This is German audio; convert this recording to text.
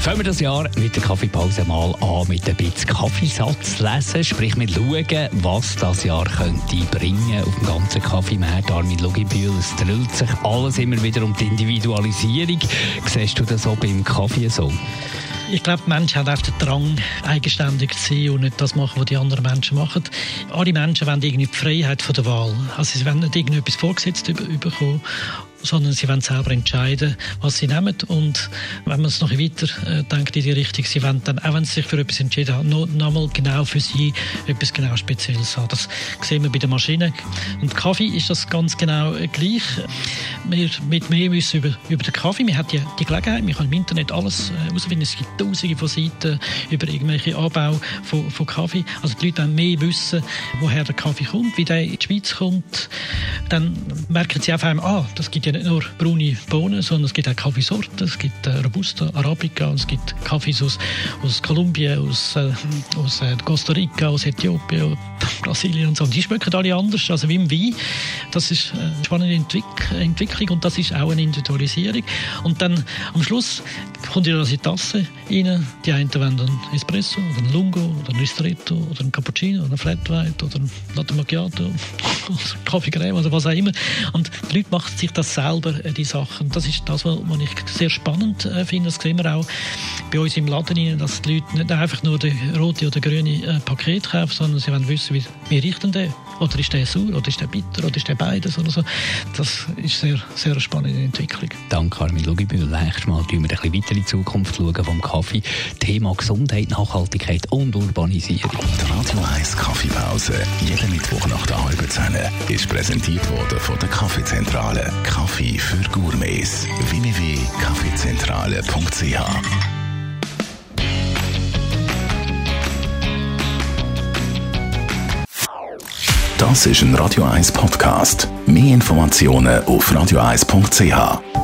Fangen wir das Jahr mit der Kaffeepause mal an mit ein bisschen Kaffeesatz lesen, sprich mit schauen, was das Jahr könnte bringen auf dem ganzen Kaffeemarkt. Armin Lugibühl, es dreht sich alles immer wieder um die Individualisierung. Siehst du das auch beim Kaffee so? Ich glaube, die Menschen haben auch den Drang, eigenständig zu sein und nicht das machen, was die anderen Menschen machen. Alle Menschen wollen irgendwie die Freiheit von der Wahl. Also sie wollen nicht irgendetwas vorgesetzt bekommen sondern sie wollen selber entscheiden, was sie nehmen. Und wenn man es noch weiter äh, denkt in die Richtung, sie wollen dann, auch wenn sie sich für etwas entschieden haben, noch, noch mal genau für sie etwas genau Spezielles haben. Das sehen wir bei der Maschine. Und Kaffee ist das ganz genau äh, gleich. Wir mit mehr wissen über, über den Kaffee. Wir haben die, die Gelegenheit, wir können im Internet alles äh, herausfinden. Es gibt tausende von Seiten über irgendwelche Anbau von, von Kaffee. Also die Leute wollen mehr wissen, woher der Kaffee kommt, wie der in die Schweiz kommt. Dann merken sie auf einmal, ah, das gibt ja ja nicht nur braune Bohnen, sondern es gibt auch Kaffeesorten. Es gibt äh, Robusta, Arabica, es gibt Kaffees aus, aus Kolumbien, aus, äh, aus äh, Costa Rica, aus Äthiopien, Brasilien und so. Die schmecken alle anders, also wie im Wein. Das ist eine spannende Entwick Entwicklung und das ist auch eine Individualisierung. Und dann am Schluss kommt in die Tasse rein. Die einen wollen einen Espresso oder einen Lungo oder einen Ristretto oder einen Cappuccino oder einen Flat White oder einen Latte Macchiato oder Kaffee Creme oder was auch immer. Und die Leute machen sich das selber, äh, die Sachen. Das ist das, was ich sehr spannend äh, finde. Das sehen wir auch bei uns im Laden, rein, dass die Leute nicht einfach nur das rote oder grüne äh, Paket kaufen, sondern sie wollen wissen, wie, wie riecht denn der? Oder ist der sauer? Oder ist der bitter? Oder ist der beides? Oder so. Das ist sehr, sehr eine spannende Entwicklung. Danke, Armin Lugibühl. Nächstes Mal schauen wir ein bisschen weiter die Zukunft schauen vom Kaffee. Thema Gesundheit, Nachhaltigkeit und Urbanisierung. Die Radio 1 Kaffeepause, jeden Mittwoch nach der halben Zehn, ist präsentiert worden von der Kaffeezentrale. Kaffee für Gourmets. www.kaffeezentrale.ch Das ist ein Radio 1 Podcast. Mehr Informationen auf radio1.ch.